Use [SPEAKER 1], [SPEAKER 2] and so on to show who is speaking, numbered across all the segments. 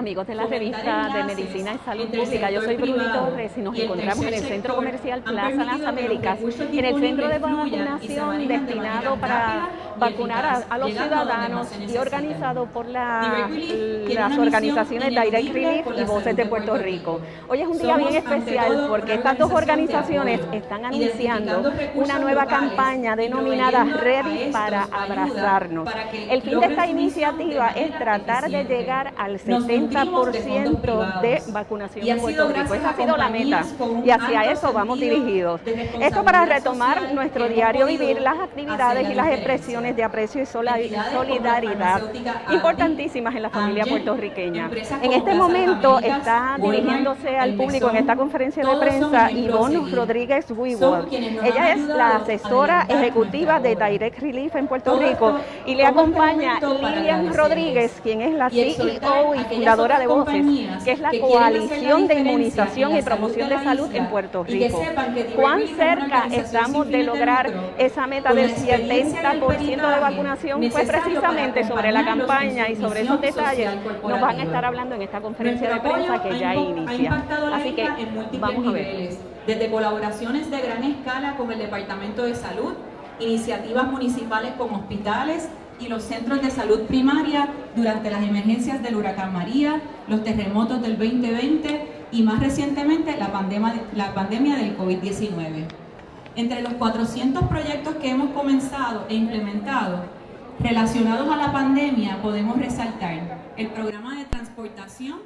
[SPEAKER 1] Amigos de la revista de Medicina y Salud Pública, yo soy Bruni Torres y nos encontramos en el Centro Comercial Plaza Las Américas, en el centro de vacunación destinado para vacunar a, los ciudadanos y organizado por la, las organizaciones Direct Relief y Voces de Puerto Rico. Hoy es un día bien especial porque estas dos organizaciones están anunciando una nueva campaña denominada Ready para abrazarnos. El fin de esta iniciativa es tratar de llegar al 70% de vacunación en Puerto Rico. Esa ha sido la meta y hacia eso vamos dirigidos. Esto para retomar nuestro diario vivir, las actividades y las expresiones de aprecio y solidaridad importantísimas en la familia puertorriqueña. En este momento está dirigiéndose al público en esta conferencia de prensa Ivonne Rodríguez Weeward. Ella es la asesora ejecutiva de Direct Relief en Puerto Rico y le acompaña Lilian Rodríguez, quien es la CEO y fundadora de Voces, que es la coalición de inmunización y promoción de salud en Puerto Rico. ¿Cuán cerca estamos de lograr esa meta del 70% de vacunación fue precisamente sobre la campaña y sobre esos detalles nos van a estar hablando en esta conferencia de prensa que ya inicia. Así que vamos a ver.
[SPEAKER 2] Desde colaboraciones de gran escala con el Departamento de Salud, iniciativas municipales con hospitales y los centros de salud primaria durante las emergencias del huracán María, los terremotos del 2020 y más recientemente la pandemia, la pandemia del COVID-19. Entre los 400 proyectos que hemos comenzado e implementado relacionados a la pandemia podemos resaltar el programa de transportación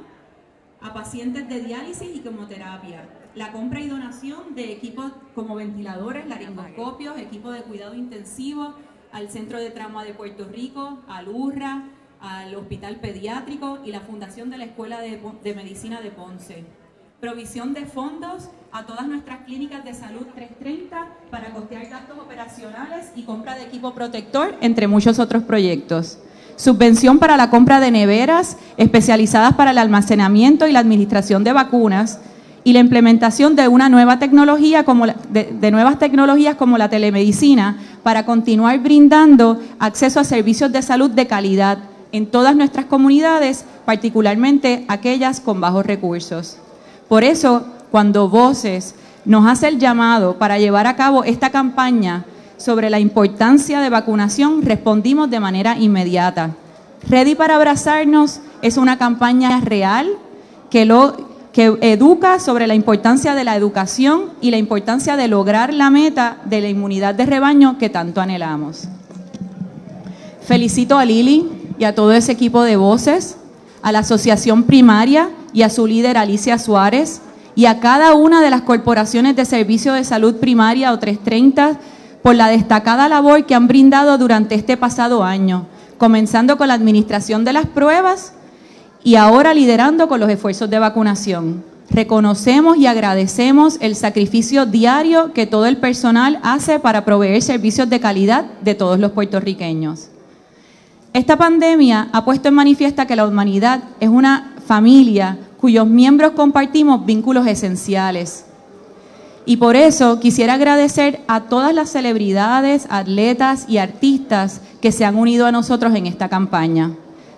[SPEAKER 2] a pacientes de diálisis y quimioterapia, la compra y donación de equipos como ventiladores, laringoscopios, equipos de cuidado intensivo al Centro de Trauma de Puerto Rico, al URRA, al Hospital Pediátrico y la Fundación de la Escuela de, de Medicina de Ponce provisión de fondos a todas nuestras clínicas de salud 330 para costear gastos operacionales y compra de equipo protector, entre muchos otros proyectos. Subvención para la compra de neveras especializadas para el almacenamiento y la administración de vacunas y la implementación de una nueva tecnología como de nuevas tecnologías como la telemedicina para continuar brindando acceso a servicios de salud de calidad en todas nuestras comunidades, particularmente aquellas con bajos recursos. Por eso, cuando Voces nos hace el llamado para llevar a cabo esta campaña sobre la importancia de vacunación, respondimos de manera inmediata. Ready para abrazarnos es una campaña real que, lo, que educa sobre la importancia de la educación y la importancia de lograr la meta de la inmunidad de rebaño que tanto anhelamos. Felicito a Lili y a todo ese equipo de voces, a la Asociación Primaria y a su líder Alicia Suárez y a cada una de las corporaciones de servicio de salud primaria o 330 por la destacada labor que han brindado durante este pasado año, comenzando con la administración de las pruebas y ahora liderando con los esfuerzos de vacunación. Reconocemos y agradecemos el sacrificio diario que todo el personal hace para proveer servicios de calidad de todos los puertorriqueños. Esta pandemia ha puesto en manifiesta que la humanidad es una familia cuyos miembros compartimos vínculos esenciales. Y por eso quisiera agradecer a todas las celebridades, atletas y artistas que se han unido a nosotros en esta campaña.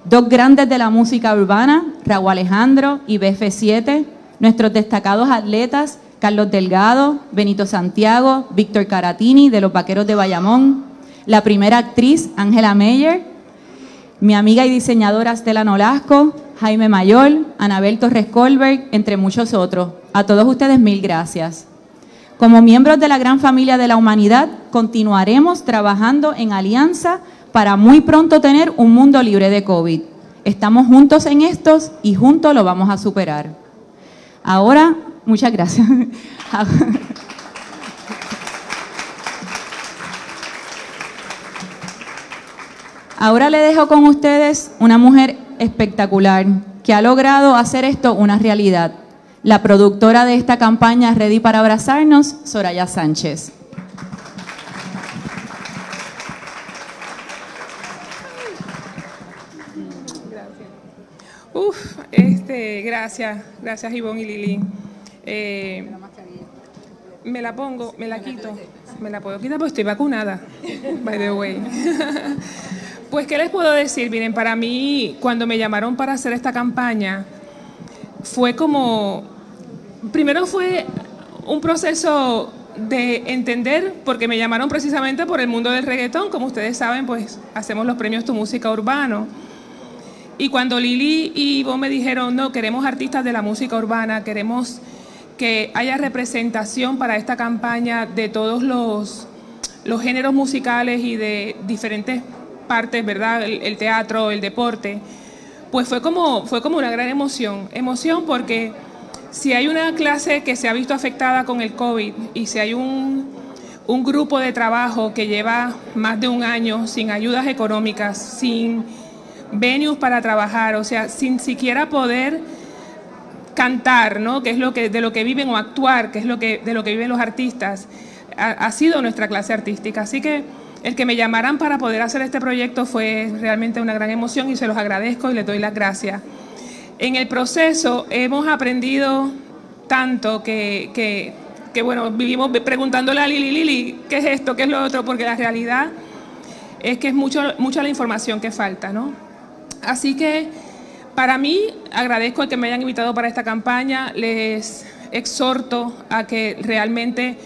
[SPEAKER 2] Dos grandes de la música urbana, Raúl Alejandro y BF7, nuestros destacados atletas, Carlos Delgado, Benito Santiago, Víctor Caratini de los Vaqueros de Bayamón, la primera actriz, Ángela Meyer, mi amiga y diseñadora Estela Nolasco, Jaime Mayor, Anabel Torres Colberg, entre muchos otros. A todos ustedes mil gracias. Como miembros de la gran familia de la humanidad, continuaremos trabajando en alianza para muy pronto tener un mundo libre de COVID. Estamos juntos en estos y juntos lo vamos a superar. Ahora, muchas gracias. Ahora le dejo con ustedes una mujer espectacular que ha logrado hacer esto una realidad. La productora de esta campaña Ready para Abrazarnos, Soraya Sánchez.
[SPEAKER 3] Este, gracias, gracias Ivonne y Lili. Eh, me la pongo, me la quito, me la puedo quitar porque estoy vacunada, by the way. Pues, ¿qué les puedo decir? Miren, para mí, cuando me llamaron para hacer esta campaña, fue como, primero fue un proceso de entender, porque me llamaron precisamente por el mundo del reggaetón, como ustedes saben, pues hacemos los premios Tu Música Urbano. Y cuando Lili y vos me dijeron, no, queremos artistas de la música urbana, queremos que haya representación para esta campaña de todos los, los géneros musicales y de diferentes partes, ¿verdad? El, teatro, el deporte, pues fue como, fue como una gran emoción. Emoción porque si hay una clase que se ha visto afectada con el COVID y si hay un, un grupo de trabajo que lleva más de un año sin ayudas económicas, sin venues para trabajar, o sea, sin siquiera poder cantar, ¿no? Que es lo que de lo que viven o actuar, que es lo que de lo que viven los artistas, ha, sido nuestra clase artística. Así que el que me llamaran para poder hacer este proyecto fue realmente una gran emoción y se los agradezco y les doy las gracias. En el proceso hemos aprendido tanto que, que, que bueno, vivimos preguntándole a Lili, Lili, ¿qué es esto? ¿Qué es lo otro? Porque la realidad es que es mucho, mucha la información que falta, ¿no? Así que para mí agradezco el que me hayan invitado para esta campaña, les exhorto a que realmente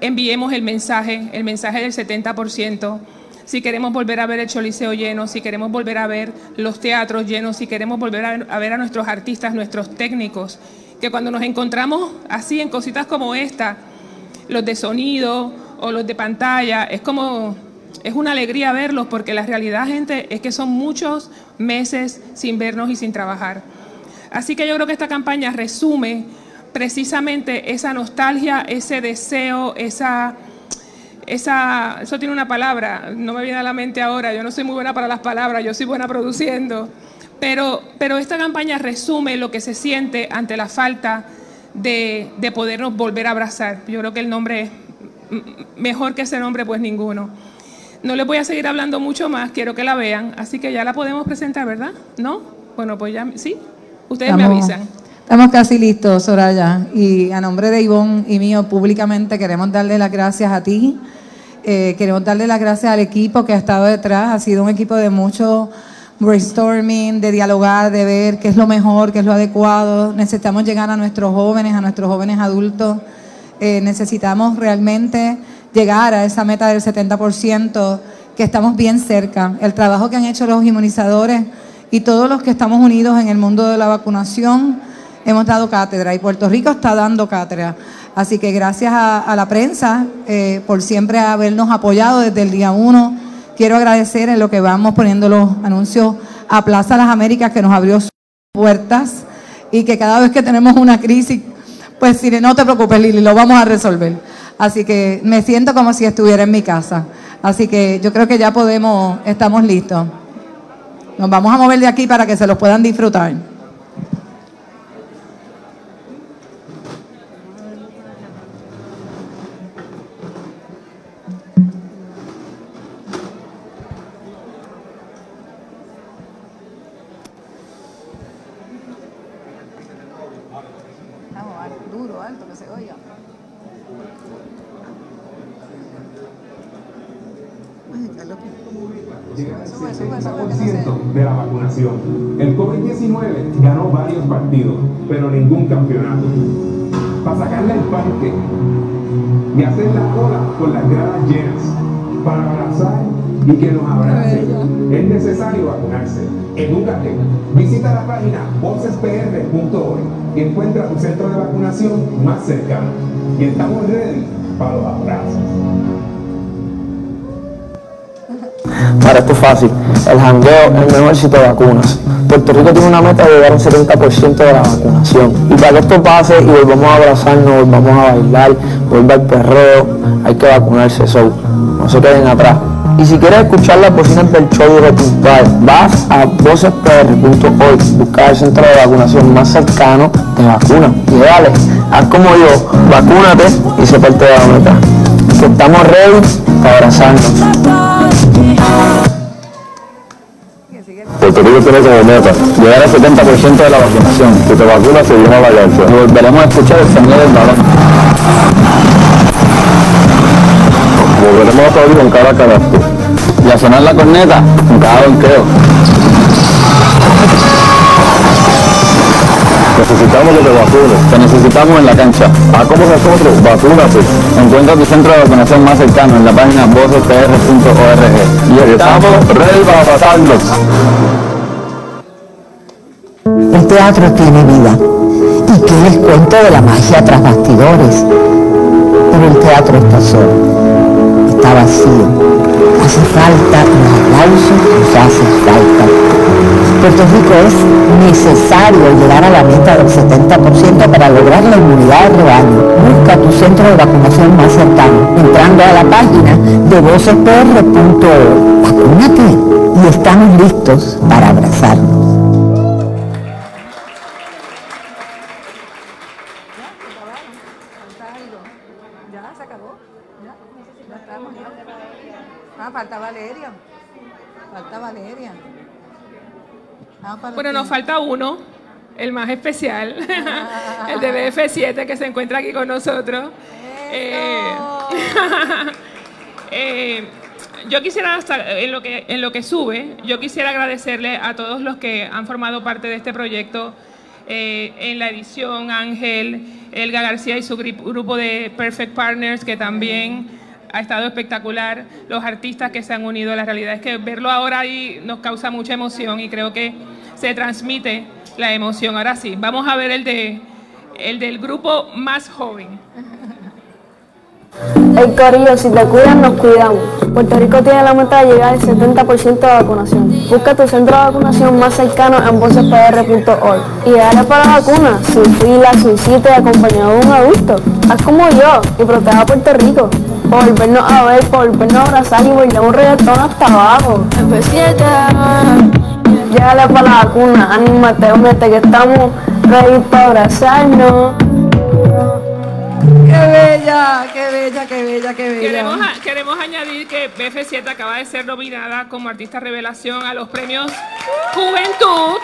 [SPEAKER 3] enviemos el mensaje, el mensaje del 70%. Si queremos volver a ver el Choliseo lleno, si queremos volver a ver los teatros llenos, si queremos volver a ver a nuestros artistas, nuestros técnicos, que cuando nos encontramos así en cositas como esta, los de sonido o los de pantalla, es como es una alegría verlos porque la realidad, gente, es que son muchos meses sin vernos y sin trabajar. Así que yo creo que esta campaña resume precisamente esa nostalgia, ese deseo, esa, esa, eso tiene una palabra, no me viene a la mente ahora, yo no soy muy buena para las palabras, yo soy buena produciendo, pero, pero esta campaña resume lo que se siente ante la falta de, de podernos volver a abrazar. Yo creo que el nombre mejor que ese nombre, pues ninguno. No les voy a seguir hablando mucho más, quiero que la vean, así que ya la podemos presentar, ¿verdad? ¿No? Bueno, pues ya, sí, ustedes me avisan.
[SPEAKER 4] Estamos casi listos, Soraya, y a nombre de Ivonne y mío, públicamente queremos darle las gracias a ti, eh, queremos darle las gracias al equipo que ha estado detrás, ha sido un equipo de mucho brainstorming, de dialogar, de ver qué es lo mejor, qué es lo adecuado. Necesitamos llegar a nuestros jóvenes, a nuestros jóvenes adultos. Eh, necesitamos realmente llegar a esa meta del 70%, que estamos bien cerca. El trabajo que han hecho los inmunizadores y todos los que estamos unidos en el mundo de la vacunación, hemos dado cátedra y Puerto Rico está dando cátedra. Así que gracias a, la prensa eh, por siempre habernos apoyado desde el día uno. Quiero agradecer en lo que vamos poniendo los anuncios a Plaza Las Américas que nos abrió sus puertas y que cada vez que tenemos una crisis, pues si no te preocupes Lili, lo vamos a resolver. Así que me siento como si estuviera en mi casa. Así que yo creo que ya podemos, estamos listos. Nos vamos a mover de aquí para que se los puedan disfrutar.
[SPEAKER 5] De la vacunación. El COVID-19 ganó varios partidos, pero ningún campeonato. Para sacarle el parque y hacer la cola con las gradas llenas, para abrazar y que nos abracen, es necesario vacunarse. Edúcate. Visita la página vocespr.org y encuentra tu centro de vacunación más cercano. Y estamos ready para los abrazos.
[SPEAKER 6] Para esto es fácil, el jangueo es el mejor sitio de vacunas. Puerto Rico tiene una meta de llegar a un 70% de la vacunación. Y para que esto pase y volvamos a abrazarnos, volvamos a bailar, volver al perreo, hay que vacunarse. So, no se queden atrás. Y si quieres escuchar las bocinas del show de tu padre, vas a vocespr.org, busca el centro de vacunación más cercano, te vacuna. Y dale, haz como yo, vacúnate y se parte de la meta. Que estamos ready para abrazarnos.
[SPEAKER 7] Puerto Rico tiene como meta llegar al 70% de la vacunación. Si te vacunas, se viene a Valencia. Y volveremos a escuchar el sonido del balón. Volveremos a aplaudir con cada canasto. Y a sonar la corneta con cada donqueo. Necesitamos que te vacunes. Te necesitamos en la cancha. Haz como nosotros, vacúnate. Encuentra tu centro de vacunación más cercano en la página vocespr.org. Y estamos ready para pasarnos.
[SPEAKER 8] El teatro tiene vida. ¿Y qué les cuento de la magia tras bastidores? Pero el teatro está solo. Está vacío. Hace falta los aplausos, nos hace falta. Puerto Rico es necesario llegar a la meta del 70% para lograr la inmunidad de rebaño. Busca tu centro de vacunación más cercano entrando a la página de vocespr.org. Vacúnate y estamos listos para abrazarnos.
[SPEAKER 4] Se acabó. Ya estamos. ya. Ah, falta Valeria. Falta Valeria. Ah,
[SPEAKER 3] Bueno, nos falta uno, el más especial, el de BF7 que se encuentra aquí con nosotros. Eh, eh, yo quisiera, en lo, que, en lo que sube, yo quisiera agradecerle a todos los que han formado parte de este proyecto. eh, en la edición, Ángel, Elga García y su grupo de Perfect Partners, que también ha estado espectacular. Los artistas que se han unido, la realidad es que verlo ahora ahí nos causa mucha emoción y creo que se transmite la emoción. Ahora sí, vamos a ver el, de, el del grupo más joven.
[SPEAKER 9] El corillo, si te cuidan, nos cuidamos. Puerto Rico tiene la meta de llegar al 70% de vacunación. Busca tu centro de vacunación más cercano en vocespr.org y dale para la vacuna, sin fila, sin cita y acompañado de un adulto. Haz como yo y proteja a Puerto Rico. Por volvernos a ver, por volvernos a abrazar y bailar un reggaetón hasta abajo. F7. Llegale para la vacuna, anímate, únete que estamos ready para abrazarnos.
[SPEAKER 4] ¡Qué bella! ¡Qué bella, qué bella, qué bella!
[SPEAKER 3] Queremos, a- queremos añadir que BF7 acaba de ser nominada como artista revelación a los premios Juventud.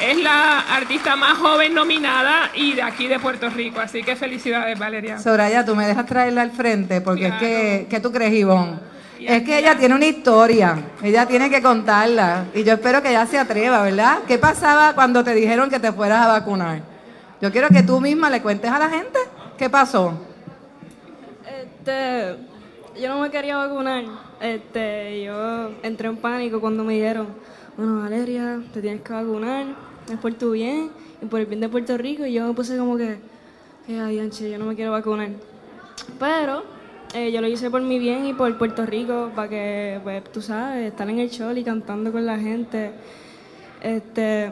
[SPEAKER 3] Es la artista más joven nominada y de aquí de Puerto Rico. Así que felicidades, Valeria.
[SPEAKER 4] Soraya, tú me dejas traerla al frente porque
[SPEAKER 3] Claro.
[SPEAKER 4] es que, ¿qué tú crees, Ivonne? Es que ella tiene una historia, ella tiene que contarla y yo espero que ella se atreva, ¿verdad? ¿Qué pasaba cuando te dijeron que te fueras a vacunar? Yo quiero que tú misma le cuentes a la gente qué pasó.
[SPEAKER 9] Este, yo no me quería vacunar. Este, yo entré en pánico cuando me dijeron, bueno, Valeria, te tienes que vacunar, es por tu bien y por el bien de Puerto Rico. Y yo me puse como que, ay, anche, yo no me quiero vacunar. Pero eh, yo lo hice por mi bien y por Puerto Rico, para que, pues, tú sabes, estar en el show y cantando con la gente. Este,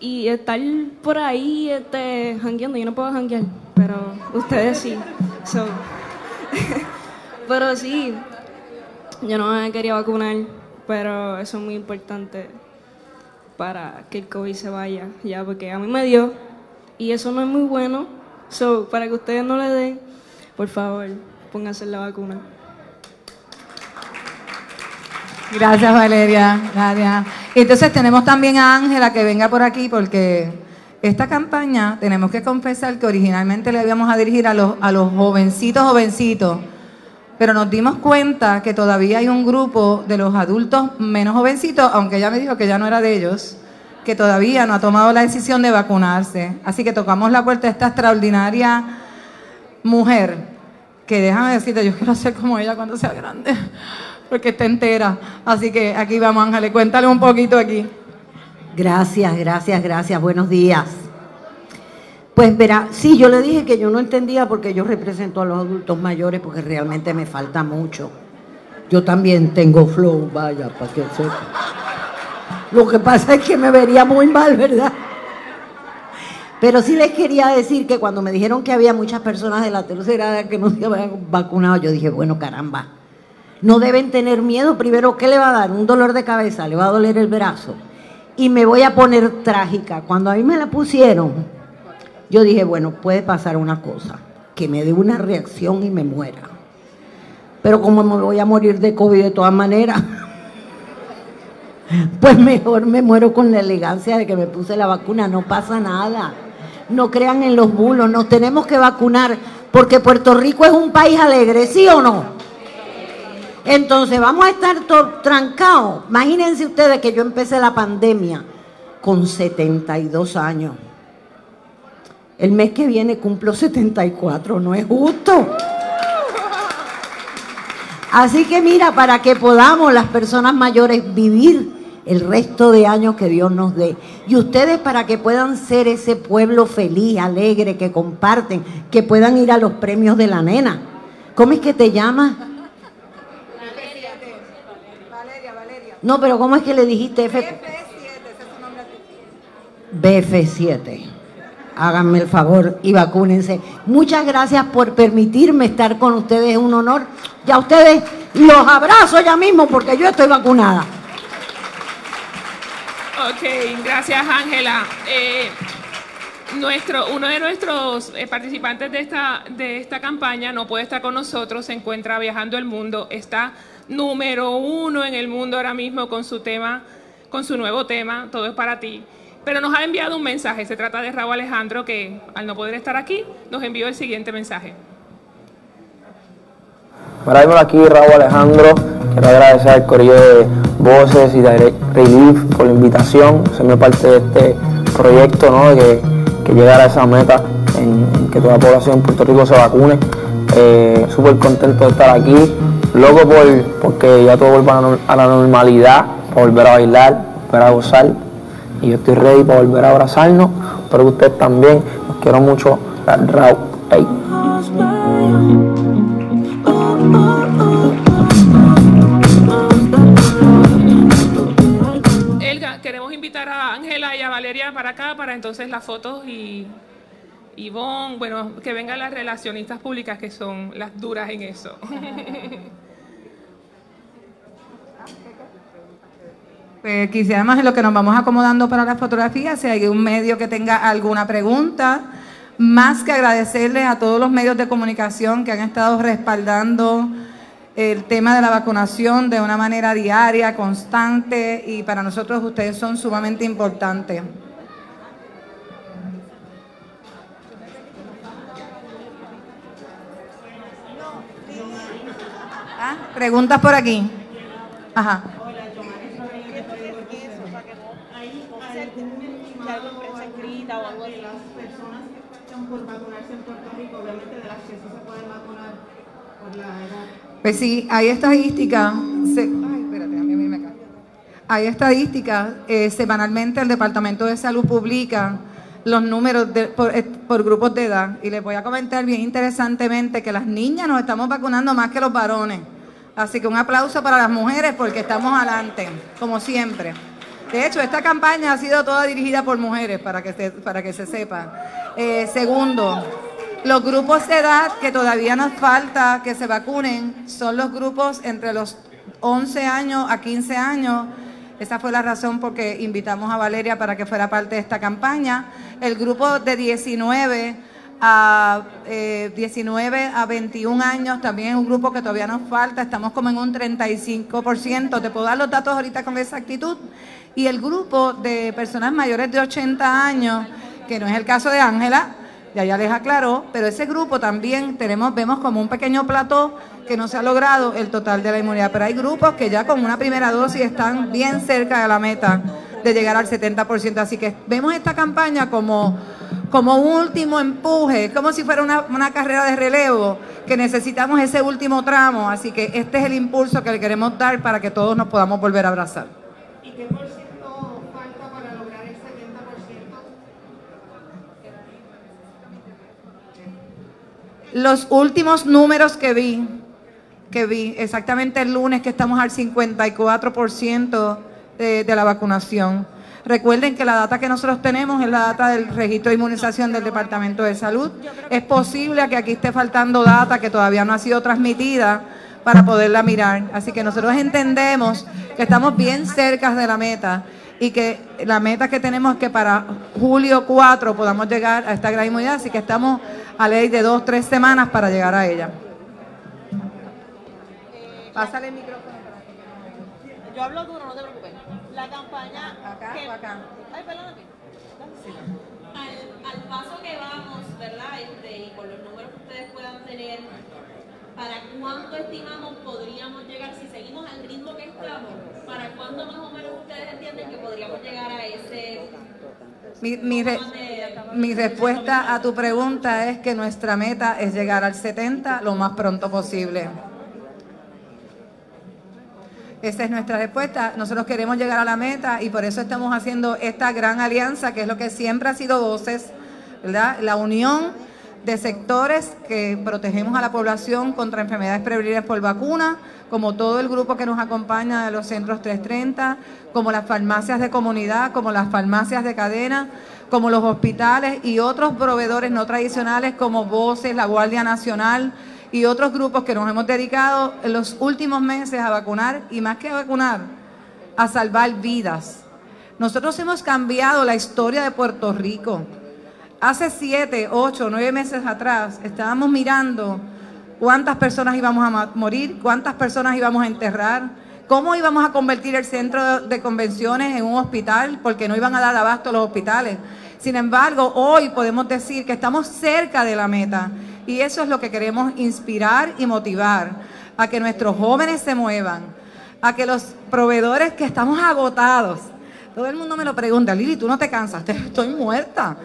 [SPEAKER 9] y estar por ahí este, jangueando. Yo no puedo janguear, pero ustedes sí. So, pero sí, yo no me quería vacunar, pero eso es muy importante para que el COVID se vaya, ya, porque a mí me dio y eso no es muy bueno. So, para que ustedes no le den, por favor, pónganse la vacuna.
[SPEAKER 4] Gracias, Valeria. Gracias. Entonces tenemos también a Ángela que venga por aquí porque esta campaña tenemos que confesar que originalmente le íbamos a dirigir a los, a los jovencitos, jovencitos, pero nos dimos cuenta que todavía hay un grupo de los adultos menos jovencitos, aunque ella me dijo que ya no era de ellos, que todavía no ha tomado la decisión de vacunarse. Así que tocamos la puerta a esta extraordinaria mujer que déjame decirte, yo quiero ser como ella cuando sea grande, porque está entera. Así que aquí vamos, Ángel, cuéntale un poquito aquí.
[SPEAKER 10] Gracias, gracias, gracias. Buenos días. Pues verá, sí, yo le dije que yo no entendía porque yo represento a los adultos mayores porque realmente me falta mucho. Yo también tengo flow, vaya, para que sepa. Lo que pasa es que me vería muy mal, ¿verdad? Pero sí les quería decir que cuando me dijeron que había muchas personas de la tercera edad que no se habían vacunado, yo dije, bueno, caramba, No deben tener miedo. Primero, ¿qué le va a dar? Un dolor de cabeza, le va a doler el brazo. Y me voy a poner trágica. Cuando a mí me la pusieron, yo dije, bueno, puede pasar una cosa, que me dé una reacción y me muera. Pero como me voy a morir de COVID de todas maneras, pues mejor me muero con la elegancia de que me puse la vacuna, no pasa nada. No crean en los bulos, nos tenemos que vacunar porque Puerto Rico es un país alegre, ¿sí o no? Entonces vamos a estar trancados. Imagínense ustedes que yo empecé la pandemia con 72 años. El mes que viene cumplo 74, no es justo. Así que mira, para que podamos las personas mayores vivir el resto de años que Dios nos dé. Y ustedes para que puedan ser ese pueblo feliz, alegre, que comparten, que puedan ir a los premios de la nena. ¿Cómo es que te llamas? Valeria, Valeria. No, pero ¿cómo es que le dijiste F? BF7. Háganme el favor y vacúnense. Muchas gracias por permitirme estar con ustedes. Es un honor. Ya ustedes los abrazo ya mismo porque yo estoy vacunada.
[SPEAKER 3] Ok, gracias Ángela. Eh, nuestro, uno de nuestros eh, participantes de esta, de esta campaña no puede estar con nosotros, se encuentra viajando el mundo, está número uno en el mundo ahora mismo con su tema, con su nuevo tema, Todo es para ti. Pero nos ha enviado un mensaje, se trata de Raúl Alejandro, que al no poder estar aquí, nos envió el siguiente mensaje.
[SPEAKER 6] Para aquí, Raúl Alejandro, quiero agradecer al Corillo de Voces y Direct Relief por la invitación, serme parte de este proyecto, ¿no? de que, llegara a esa meta en, que toda la población de Puerto Rico se vacune. Eh, Súper contento de estar aquí, loco por, porque ya todo vuelva a la normalidad, para volver a bailar, volver a gozar. Y yo estoy ready para volver a abrazarnos, pero ustedes también, los quiero mucho, Raúl.
[SPEAKER 3] Valeria para acá, para entonces las fotos y Ivonne, bueno, que vengan las relacionistas públicas que son las duras en eso.
[SPEAKER 4] Pues quisiéramos en lo que nos vamos acomodando para la fotografía, si hay un medio que tenga alguna pregunta, más que agradecerle a todos los medios de comunicación que han estado respaldando el tema de la vacunación de una manera diaria, constante, y para nosotros ustedes son sumamente importantes. ¿Ah? Preguntas por aquí. Ajá. por vacunarse en Puerto Rico, obviamente de las que sí se pueden vacunar por la edad. Pues sí, hay estadísticas. Hay estadísticas. Eh, semanalmente el Departamento de Salud publica los números eh, por, grupos de edad. Y les voy a comentar bien interesantemente que las niñas nos estamos vacunando más que los varones. Así que un aplauso para las mujeres porque estamos adelante, como siempre. De hecho, esta campaña ha sido toda dirigida por mujeres, para que se, para que se sepa. Eh, segundo, los grupos de edad que todavía nos falta que se vacunen son los grupos entre los 11 años a 15 años. Esa fue la razón por que invitamos a Valeria para que fuera parte de esta campaña. El grupo de 19 a 19 eh, a 21 años también es un grupo que todavía nos falta, estamos como en un 35%, te puedo dar los datos ahorita con exactitud. Y el grupo de personas mayores de 80 años, que no es el caso de Ángela, ya ya les aclaró, pero ese grupo también tenemos, vemos como un pequeño plató que no se ha logrado el total de la inmunidad, pero hay grupos que ya con una primera dosis están bien cerca de la meta de llegar al 70%, así que vemos esta campaña como, como un último empuje, como si fuera una, una carrera de relevo, que necesitamos ese último tramo, así que este es el impulso que le queremos dar para que todos nos podamos volver a abrazar. Los últimos números que vi, que vi exactamente el lunes que estamos al 54% de, la vacunación. Recuerden que la data que nosotros tenemos es la data del registro de inmunización del Departamento de Salud. Es posible que aquí esté faltando data que todavía no ha sido transmitida para poderla mirar. Así que nosotros entendemos que estamos bien cerca de la meta y que la meta que tenemos es que para julio 4 podamos llegar a esta gran inmunidad, así que estamos a ley de dos, tres semanas para llegar a ella. Pásale el micrófono.
[SPEAKER 11] Yo hablo duro, no te preocupes. La campaña...
[SPEAKER 4] Acá
[SPEAKER 11] que-
[SPEAKER 4] o acá.
[SPEAKER 11] Ay, perdóname. Al, al paso que vamos, ¿verdad? Este, y con los números que ustedes puedan tener, ¿para cuánto estimamos podríamos llegar, si seguimos al ritmo que estamos, para cuándo más o menos ustedes entienden que podríamos llegar a ese...
[SPEAKER 4] Mi, mi re- mi respuesta a tu pregunta es que nuestra meta es llegar al 70 lo más pronto posible. Esa es nuestra respuesta. Nosotros queremos llegar a la meta y por eso estamos haciendo esta gran alianza, que es lo que siempre ha sido Voces, ¿verdad? La unión de sectores que protegemos a la población contra enfermedades prevenibles por vacuna, como todo el grupo que nos acompaña de los centros 330, como las farmacias de comunidad, como las farmacias de cadena, como los hospitales y otros proveedores no tradicionales como Voces, la Guardia Nacional y otros grupos que nos hemos dedicado en los últimos meses a vacunar y más que vacunar, a salvar vidas. Nosotros hemos cambiado la historia de Puerto Rico. Hace siete, ocho, nueve meses atrás estábamos mirando cuántas personas íbamos a morir, cuántas personas íbamos a enterrar, cómo íbamos a convertir el centro de convenciones en un hospital, porque no iban a dar abasto los hospitales. Sin embargo, hoy podemos decir que estamos cerca de la meta. Y eso es lo que queremos inspirar y motivar, a que nuestros jóvenes se muevan, a que los proveedores que estamos agotados, todo el mundo me lo pregunta, Lili, tú no te cansas, estoy muerta.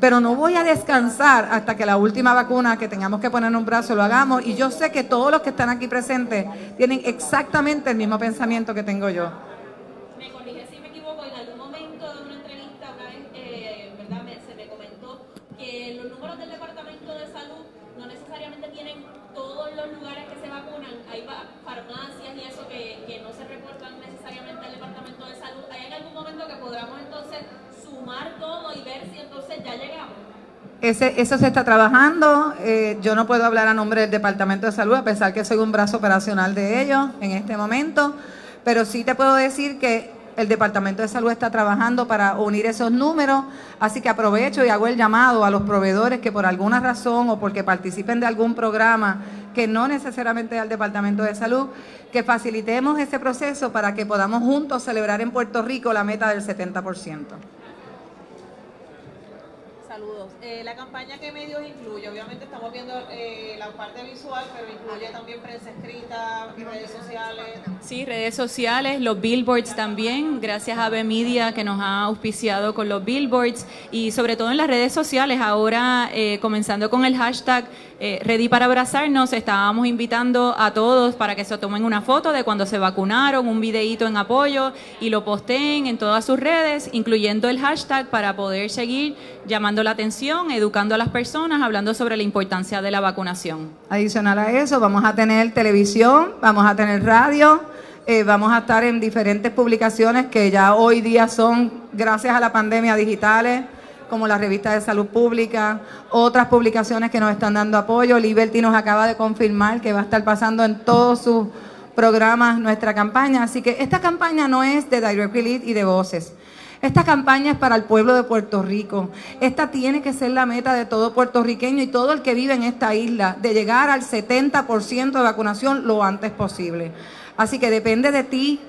[SPEAKER 4] Pero no voy a descansar hasta que la última vacuna que tengamos que poner en un brazo lo hagamos. Y yo sé que todos los que están aquí presentes tienen exactamente el mismo pensamiento que tengo yo.
[SPEAKER 11] Me corrige si me equivoco, en algún momento de una entrevista, una vez, eh, ¿verdad? Me- se me comentó que los números del Departamento de Salud no necesariamente tienen todos los lugares que se vacunan. Hay va- farmacias y eso que, que no se reportan necesariamente al Departamento de Salud. ¿Hay en algún momento que podamos entonces sumar todo y ver si entonces ya llegamos?
[SPEAKER 4] Ese, eso se está trabajando. eh, yo no puedo hablar a nombre del Departamento de Salud, a pesar que soy un brazo operacional de ellos en este momento. Pero sí te puedo decir que el Departamento de Salud está trabajando para unir esos números. Así que aprovecho y hago el llamado a los proveedores que por alguna razón o porque participen de algún programa que no necesariamente es al Departamento de Salud, que facilitemos ese proceso para que podamos juntos celebrar en Puerto Rico la meta del 70%.
[SPEAKER 11] Saludos. Eh, la campaña que medios incluye, obviamente estamos viendo eh, la parte visual, pero incluye también prensa escrita, redes sociales.
[SPEAKER 2] Sí, redes sociales, los billboards también, gracias a B Media que nos ha auspiciado con los billboards y sobre todo en las redes sociales, ahora eh, comenzando con el hashtag eh, Ready para abrazarnos, estábamos invitando a todos para que se tomen una foto de cuando se vacunaron, un videíto en apoyo y lo posteen en todas sus redes, incluyendo el hashtag para poder seguir llamando la atención, educando a las personas, hablando sobre la importancia de la vacunación.
[SPEAKER 4] Adicional a eso, vamos a tener televisión, vamos a tener radio, eh, vamos a estar en diferentes publicaciones que ya hoy día son, gracias a la pandemia, digitales, como la revista de salud pública, otras publicaciones que nos están dando apoyo. Liberty nos acaba de confirmar que va a estar pasando en todos sus programas nuestra campaña. Así que esta campaña no es de Direct Relief y de Voces. Esta campaña es para el pueblo de Puerto Rico. Esta tiene que ser la meta de todo puertorriqueño y todo el que vive en esta isla, de llegar al 70% de vacunación lo antes posible. Así que depende de ti,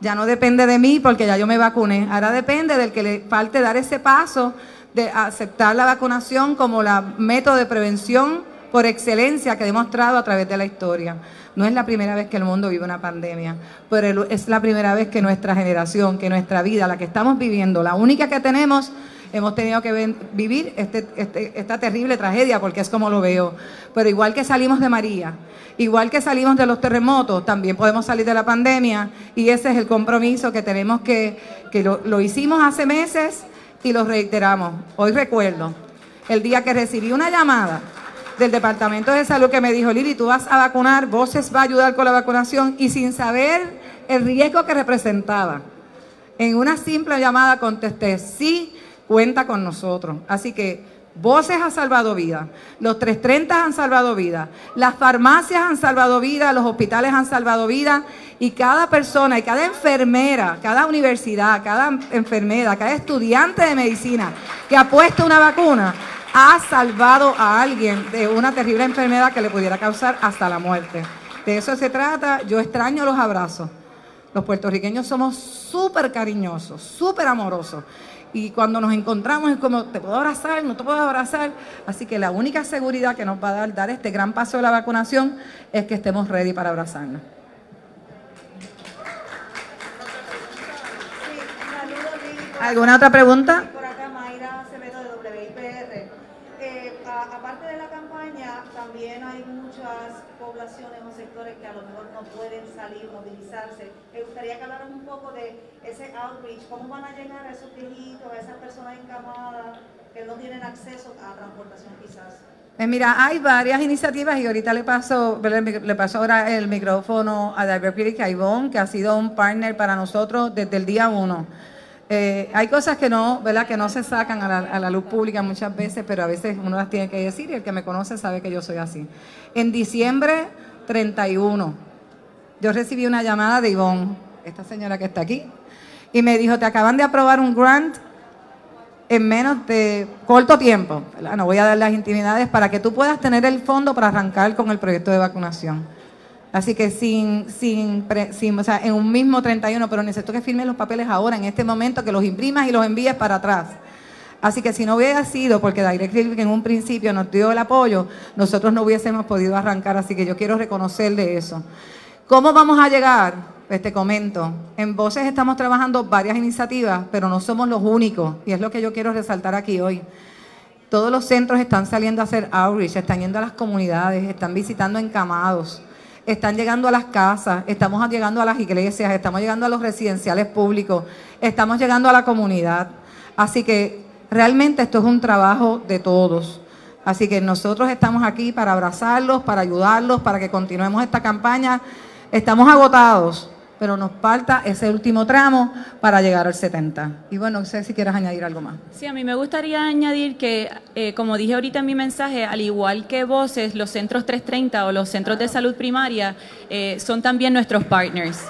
[SPEAKER 4] ya no depende de mí porque ya yo me vacuné. Ahora depende del que le falte dar ese paso de aceptar la vacunación como la método de prevención por excelencia que ha demostrado a través de la historia. No es la primera vez que el mundo vive una pandemia, pero es la primera vez que nuestra generación, que nuestra vida, la que estamos viviendo, la única que tenemos, hemos tenido que vivir este- este- esta terrible tragedia, porque es como lo veo. Pero igual que salimos de María, igual que salimos de los terremotos, también podemos salir de la pandemia y ese es el compromiso que tenemos que, que lo, lo hicimos hace meses y lo reiteramos. Hoy recuerdo el día que recibí una llamada del Departamento de Salud que me dijo, Lili, tú vas a vacunar, Voces va a ayudar con la vacunación y sin saber el riesgo que representaba. En una simple llamada contesté, sí, cuenta con nosotros. Así que Voces ha salvado vidas, los 330 han salvado vidas, las farmacias han salvado vidas, los hospitales han salvado vidas y cada persona y cada enfermera, cada universidad, cada enfermera, cada estudiante de medicina que ha puesto una vacuna ha salvado a alguien de una terrible enfermedad que le pudiera causar hasta la muerte. De eso se trata. Yo extraño los abrazos. Los puertorriqueños somos súper cariñosos, súper amorosos. Y cuando nos encontramos es como, te puedo abrazar, no te puedo abrazar. Así que la única seguridad que nos va a dar, dar este gran paso de la vacunación es que estemos ready para abrazarnos. ¿Alguna otra pregunta?
[SPEAKER 12] Por acá Mayra Acevedo de WIPR. Eh, a- aparte de la campaña, también hay muchas poblaciones o sectores que a lo mejor no pueden salir, movilizarse. Me gustaría que hablaran un poco de ese outreach, cómo van a llegar a esos viejitos, a esas personas encamadas que no tienen acceso a transportación quizás.
[SPEAKER 4] Pues mira, hay varias iniciativas y ahorita le paso, le paso ahora el micrófono a Piri Caibón, que ha sido un partner para nosotros desde el día uno. Eh, hay cosas que no, ¿verdad? que no se sacan a la, a la luz pública muchas veces, pero a veces uno las tiene que decir y el que me conoce sabe que yo soy así. En diciembre 31, yo recibí una llamada de Ivonne, esta señora que está aquí, y me dijo, te acaban de aprobar un grant en menos de corto tiempo, ¿verdad? no voy a dar las intimidades, para que tú puedas tener el fondo para arrancar con el proyecto de vacunación. Así que sin, sin, pre- sin- o sea, en un mismo 31, pero necesito que firmes los papeles ahora, en este momento, que los imprimas y los envíes para atrás. Así que si no hubiera sido porque Direct Relief en un principio nos dio el apoyo, nosotros no hubiésemos podido arrancar. Así que yo quiero reconocerle eso. ¿Cómo vamos a llegar? Pues te comento. En Voces estamos trabajando varias iniciativas, pero no somos los únicos. Y es lo que yo quiero resaltar aquí hoy. Todos los centros están saliendo a hacer outreach, están yendo a las comunidades, están visitando encamados, están llegando a las casas, estamos llegando a las iglesias, estamos llegando a los residenciales públicos, estamos llegando a la comunidad. Así que realmente esto es un trabajo de todos. Así que nosotros estamos aquí para abrazarlos, para ayudarlos, para que continuemos esta campaña. Estamos agotados, pero nos falta ese último tramo para llegar al 70. Y bueno, no sé si quieres añadir algo más.
[SPEAKER 2] Sí, a mí me gustaría añadir que, eh, como dije ahorita en mi mensaje, al igual que Voces, los centros 330 o los centros de salud primaria eh, son también nuestros partners.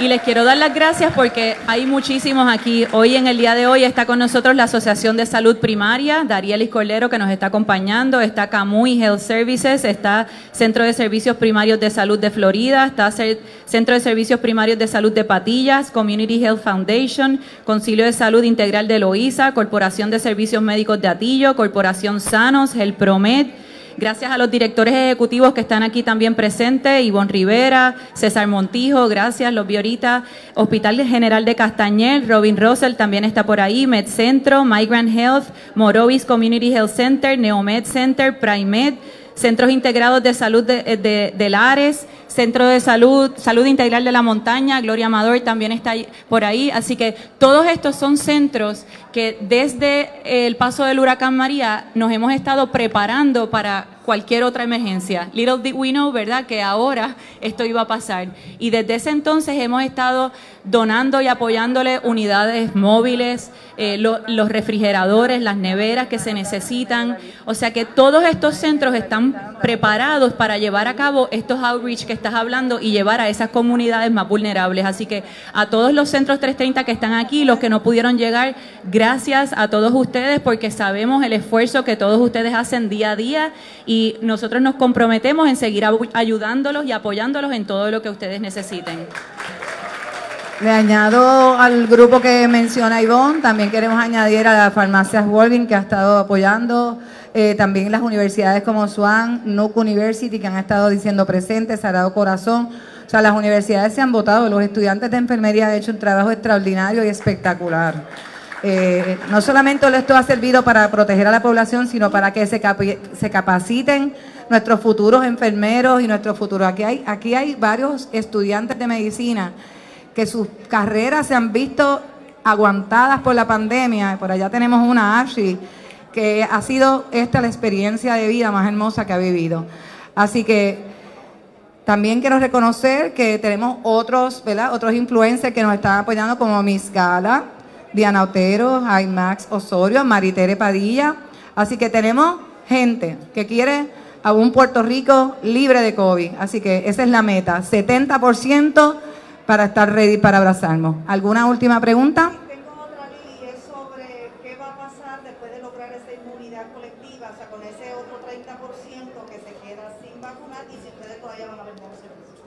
[SPEAKER 2] Y les quiero dar las gracias porque hay muchísimos aquí. Hoy, en el día de hoy, está con nosotros la Asociación de Salud Primaria, Darielis Cordero, que nos está acompañando. Está Camuy Health Services, está Centro de Servicios Primarios de Salud de Florida, está Centro de Servicios Primarios de Salud de Patillas, Community Health Foundation, Concilio de Salud Integral de Loíza, Corporación de Servicios Médicos de Atillo, Corporación Sanos, El Promed. Gracias a los directores ejecutivos que están aquí también presentes, Ivonne Rivera, César Montijo, gracias, los vi ahorita. Hospital General de Castañer, Robin Russell también está por ahí, MedCentro, Migrant Health, Morovis Community Health Center, Neomed Center, Primed, Centros Integrados de Salud de, de- de Lares, Centro de Salud, Salud Integral de la Montaña, Gloria Amador también está por ahí. Así que todos estos son centros que desde el paso del huracán María nos hemos estado preparando para cualquier otra emergencia. Little did we know, ¿verdad?, que ahora esto iba a pasar. Y desde ese entonces hemos estado donando y apoyándole unidades móviles, eh, lo- los refrigeradores, las neveras que se necesitan. O sea que todos estos centros están preparados para llevar a cabo estos outreach que estás hablando y llevar a esas comunidades más vulnerables. Así que a todos los centros 330 que están aquí, los que no pudieron llegar, gracias a todos ustedes porque sabemos el esfuerzo que todos ustedes hacen día a día y nosotros nos comprometemos en seguir ayudándolos y apoyándolos en todo lo que ustedes necesiten.
[SPEAKER 4] Le añado al grupo que menciona Ivonne, también queremos añadir a las farmacias Walgreens que ha estado apoyando, eh, también las universidades como SWAN, Nuke University que han estado diciendo presentes, Sagrado Corazón. O sea, las universidades se han votado, los estudiantes de enfermería han hecho un trabajo extraordinario y espectacular. Eh, no solamente esto ha servido para proteger a la población, sino para que se, capaciten nuestros futuros enfermeros y nuestros futuros. Aquí hay, varios estudiantes de medicina que sus carreras se han visto aguantadas por la pandemia. Por allá tenemos una Ashley que ha sido esta la experiencia de vida más hermosa que ha vivido. Así que también quiero reconocer que tenemos otros, ¿verdad? Otros influencers que nos están apoyando como Miss Gala, Diana Otero, Max Osorio, Maritere Padilla. Así que tenemos gente que quiere a un Puerto Rico libre de COVID. Así que esa es la meta, 70% para estar ready para abrazarnos. ¿Alguna última pregunta?
[SPEAKER 12] Tengo otra, Lili, es sobre qué va a pasar después de lograr esa inmunidad colectiva, o sea, con ese otro 30% que se queda sin vacunar y si ustedes todavía van a vender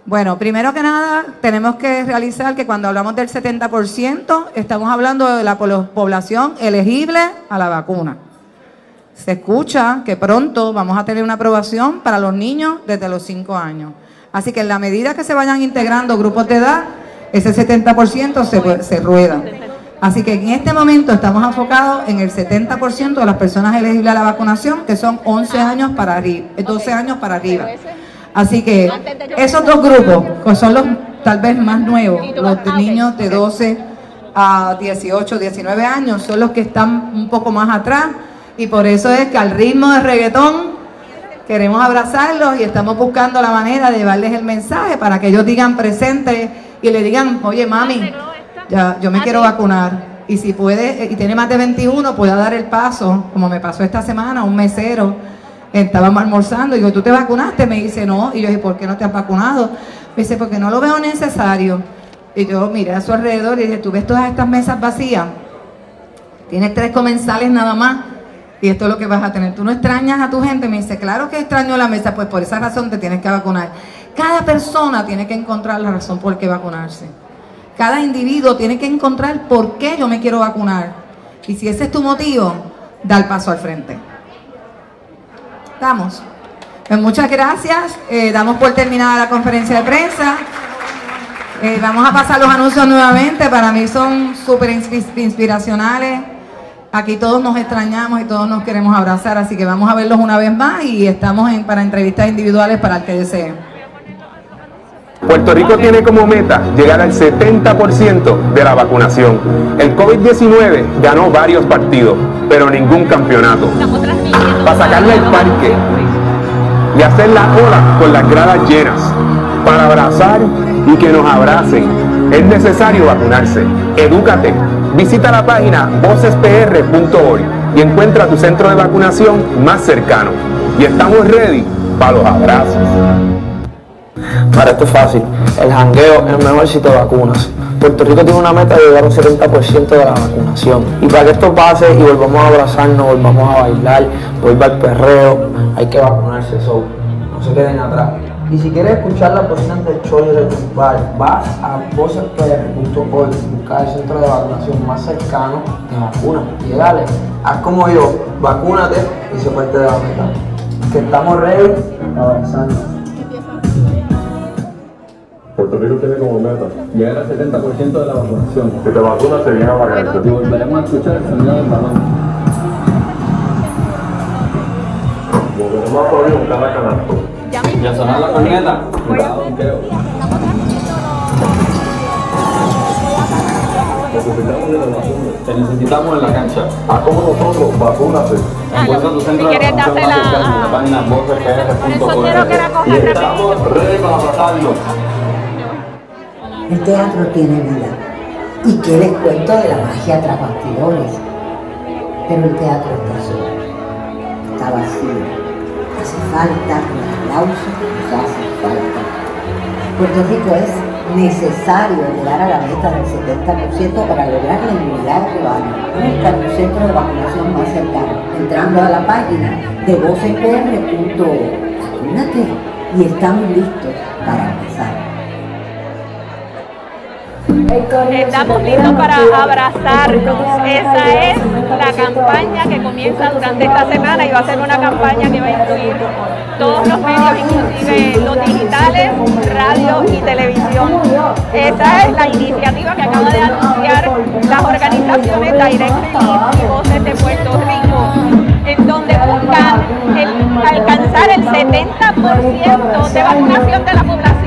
[SPEAKER 4] Bueno, primero que nada, tenemos que realizar que cuando hablamos del 70%, estamos hablando de la población elegible a la vacuna. Se escucha que pronto vamos a tener una aprobación para los niños desde los 5 años. Así que en la medida que se vayan integrando grupos de edad, ese 70% se, se rueda. Así que en este momento estamos enfocados en el 70% de las personas elegibles a la vacunación, que son 11 años para arriba, 12 años para arriba. Así que esos dos grupos, que son los tal vez más nuevos, los niños de 12 a 18, 19 años, son los que están un poco más atrás y por eso es que al ritmo de reggaetón queremos abrazarlos y estamos buscando la manera de llevarles el mensaje para que ellos digan presente y le digan, oye mami, ya, yo me quiero vacunar. Y si puede, y tiene más de 21, pueda dar el paso, como me pasó esta semana, un mesero, estábamos almorzando, y digo, ¿tú te vacunaste? Me dice, no, y yo dije, ¿por qué no te has vacunado? Me dice, porque no lo veo necesario. Y yo miré a su alrededor y dije, ¿tú ves todas estas mesas vacías? Tienes tres comensales nada más y esto es lo que vas a tener. Tú no extrañas a tu gente, me dice, claro que extraño la mesa, pues por esa razón te tienes que vacunar. Cada persona tiene que encontrar la razón por qué vacunarse. Cada individuo tiene que encontrar por qué yo me quiero vacunar. Y si ese es tu motivo, da el paso al frente. Estamos. Pues muchas gracias. Eh, damos por terminada la conferencia de prensa. Eh, vamos a pasar los anuncios nuevamente. Para mí son súper inspiracionales. Aquí todos nos extrañamos y todos nos queremos abrazar, así que vamos a verlos una vez más y estamos en, para entrevistas individuales para el que desee.
[SPEAKER 5] Puerto Rico tiene como meta llegar al 70% de la vacunación. El COVID-19 ganó varios partidos, pero ningún campeonato. Para sacarle el parque y hacer la ola con las gradas llenas, para abrazar y que nos abracen, es necesario vacunarse. Edúcate, Visita la página vocespr.org y encuentra tu centro de vacunación más cercano. Y estamos ready para los abrazos.
[SPEAKER 6] Para esto es fácil. El jangueo es mejor sitio de vacunas. Puerto Rico tiene una meta de llegar a un 70% de la vacunación. Y para que esto pase y volvamos a abrazarnos, volvamos a bailar, vuelva al perreo, hay que vacunarse. So, no se queden atrás. Y si quieres escuchar la posición del show de bar, vas a vocespr.org, buscar el centro de vacunación más cercano, te vacunas y dale, haz como yo, vacúnate y se parte de la meta. Que estamos ready avanzando.
[SPEAKER 7] Rico tiene como meta llegar al 70% de la vacunación.
[SPEAKER 5] Si te vacunas, se viene a vacunar.
[SPEAKER 7] Y volveremos a escuchar el sonido del balón.
[SPEAKER 5] Volveremos a poder buscar la canasto.
[SPEAKER 7] Ya sonar la corneta. Cuidado, Necesitamos de la Te necesitamos en la cancha.
[SPEAKER 5] A como nosotros, vacúnate.
[SPEAKER 7] Encuentra tu centro de vacunación más cercano en la página. Y estamos ready para pasarlo.
[SPEAKER 8] El teatro tiene vida. ¿Y qué les cuento de la magia tras bastidores? Pero el teatro está solo. Está vacío. Hace falta hace falta. Puerto Rico es necesario llegar a la meta del 70% para lograr la inmunidad rebaño. Busca tu centro de vacunación más cercano, entrando a la página de vocespr.org. Vacúnate y estamos listos para empezar.
[SPEAKER 1] Estamos listos para abrazarnos. Esa es la campaña que comienza durante esta semana y va a ser una campaña que va a incluir todos los medios, inclusive los digitales, radio y televisión. Esa es la iniciativa que acaba de anunciar las organizaciones Direct y Voces de Puerto Rico, en donde buscan alcanzar el 70% de vacunación de la población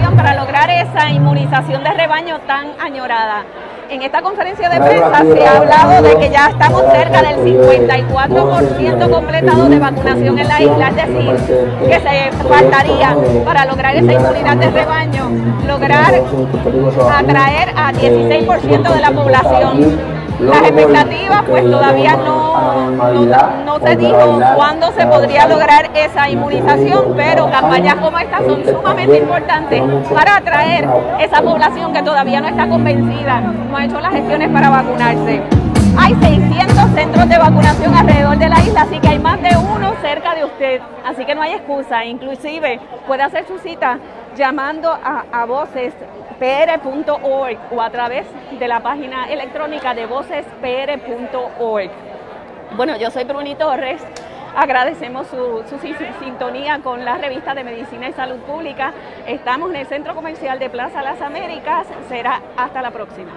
[SPEAKER 1] esa inmunización de rebaño tan añorada. En esta conferencia de prensa se ha hablado de que ya estamos cerca del 54% completado de vacunación en la isla, es decir, que se faltaría para lograr esa inmunidad de rebaño, lograr atraer a 16% de la población las expectativas pues todavía no, no, se dijo cuándo se podría lograr esa inmunización, pero campañas como esta son sumamente importantes para atraer esa población que todavía no está convencida, no ha hecho las gestiones para vacunarse. Hay 600 centros de vacunación alrededor de la isla, así que hay más de uno cerca de usted, así que no hay excusa, inclusive puede hacer su cita llamando a, a voces pr.org o a través de la página electrónica de vocespr.org. Bueno, yo soy Bruni Torres. Agradecemos su, sintonía con la revista de Medicina y Salud Pública. Estamos en el Centro Comercial de Plaza Las Américas. Será hasta la próxima.